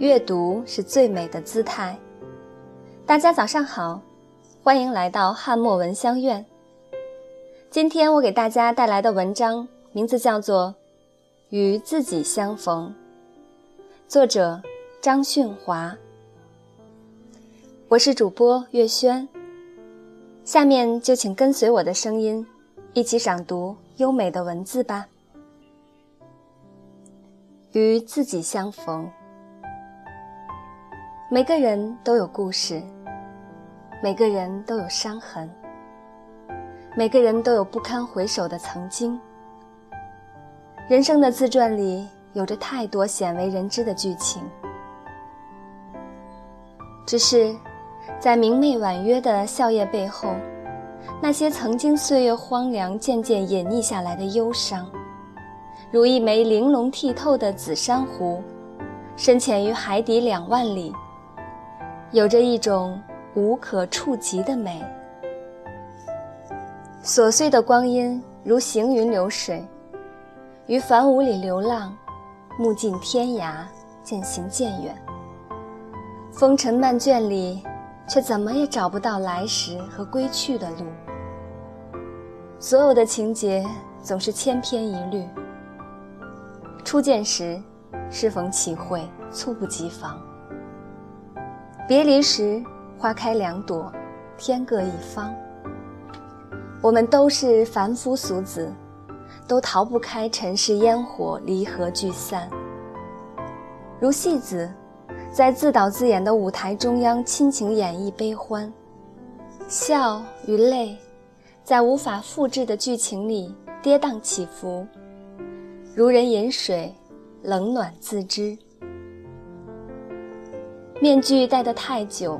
阅读是最美的姿态。大家早上好，欢迎来到汉墨闻香院。今天我给大家带来的文章名字叫做《与自己相逢》，作者张训华。我是主播月轩，下面就请跟随我的声音，一起赏读优美的文字吧。与自己相逢，每个人都有故事，每个人都有伤痕，每个人都有不堪回首的曾经。人生的自传里有着太多鲜为人知的剧情，只是在明媚婉约的笑靥背后，那些曾经岁月荒凉、渐渐隐匿下来的忧伤。如一枚玲珑剔透的紫珊瑚，深潜于海底两万里，有着一种无可触及的美。琐碎的光阴如行云流水，于繁芜里流浪，目尽天涯，渐行渐远。风尘漫卷里，却怎么也找不到来时和归去的路。所有的情节总是千篇一律。初见时，适逢其会，猝不及防；别离时，花开两朵，天各一方。我们都是凡夫俗子，都逃不开尘世烟火，离合聚散。如戏子，在自导自演的舞台中央亲情演绎悲欢，笑与泪，在无法复制的剧情里跌宕起伏。如人饮水，冷暖自知。面具戴得太久，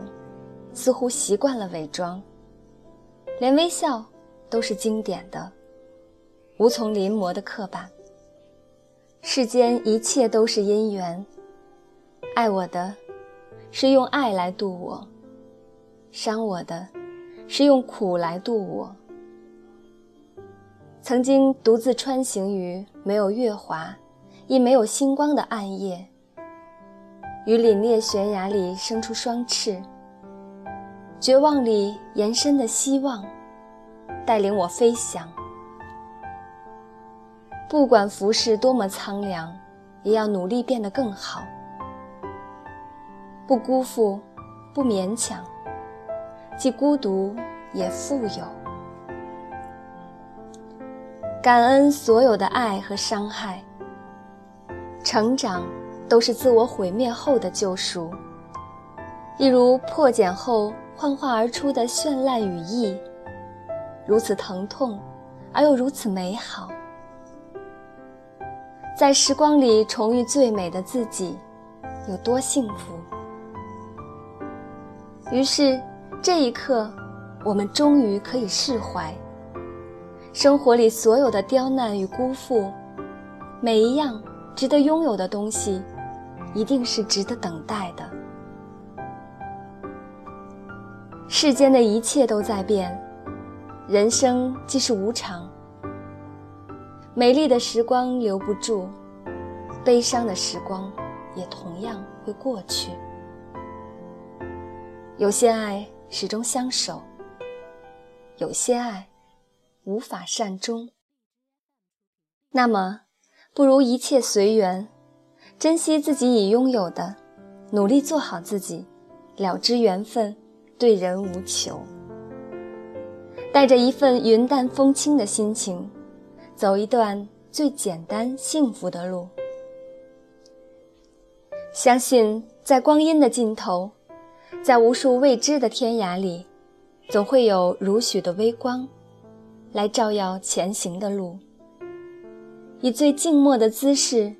似乎习惯了伪装，连微笑都是经典的，无从临摹的刻板。世间一切都是因缘，爱我的，是用爱来度我；伤我的，是用苦来度我。曾经独自穿行于没有月华，亦没有星光的暗夜，于凛冽悬崖里生出双翅，绝望里延伸的希望，带领我飞翔。不管浮世多么苍凉，也要努力变得更好，不辜负，不勉强，既孤独也富有。感恩所有的爱和伤害，成长都是自我毁灭后的救赎，一如破茧后幻化而出的绚烂羽翼，如此疼痛，而又如此美好。在时光里重遇最美的自己，有多幸福？于是，这一刻，我们终于可以释怀。生活里所有的刁难与辜负，每一样值得拥有的东西，一定是值得等待的。世间的一切都在变，人生既是无常。美丽的时光留不住，悲伤的时光也同样会过去。有些爱始终相守，有些爱。无法善终，那么，不如一切随缘，珍惜自己已拥有的，努力做好自己，了知缘分，对人无求。带着一份云淡风轻的心情，走一段最简单幸福的路。相信在光阴的尽头，在无数未知的天涯里，总会有如许的微光。来照耀前行的路，以最静默的姿势，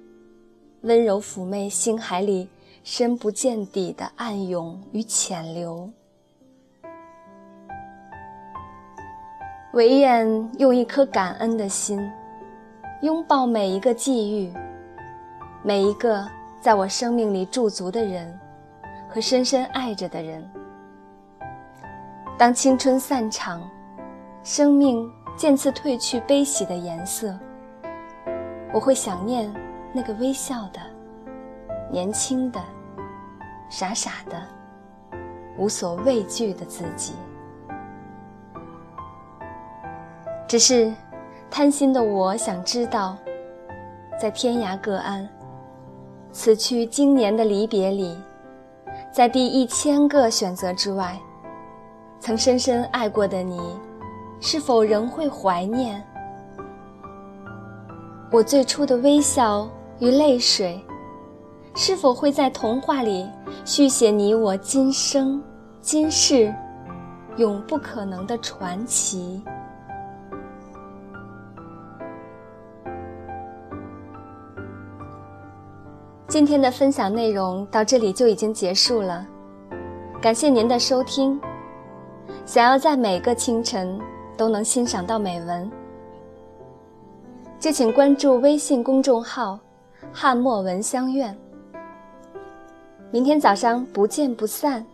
温柔抚媚心海里深不见底的暗涌与浅流。唯愿用一颗感恩的心，拥抱每一个际遇，每一个在我生命里驻足的人，和深深爱着的人。当青春散场，生命。渐次褪去悲喜的颜色，我会想念那个微笑的、年轻的、傻傻的、无所畏惧的自己。只是，贪心的我想知道，在天涯各岸，此去经年的离别里，在第一千个选择之外，曾深深爱过的你，是否仍会怀念？我最初的微笑与泪水，是否会在童话里续写你我今生今世永不可能的传奇？今天的分享内容到这里就已经结束了，感谢您的收听。想要在每个清晨都能欣赏到美文。就请关注微信公众号“汉末闻香苑”。明天早上不见不散。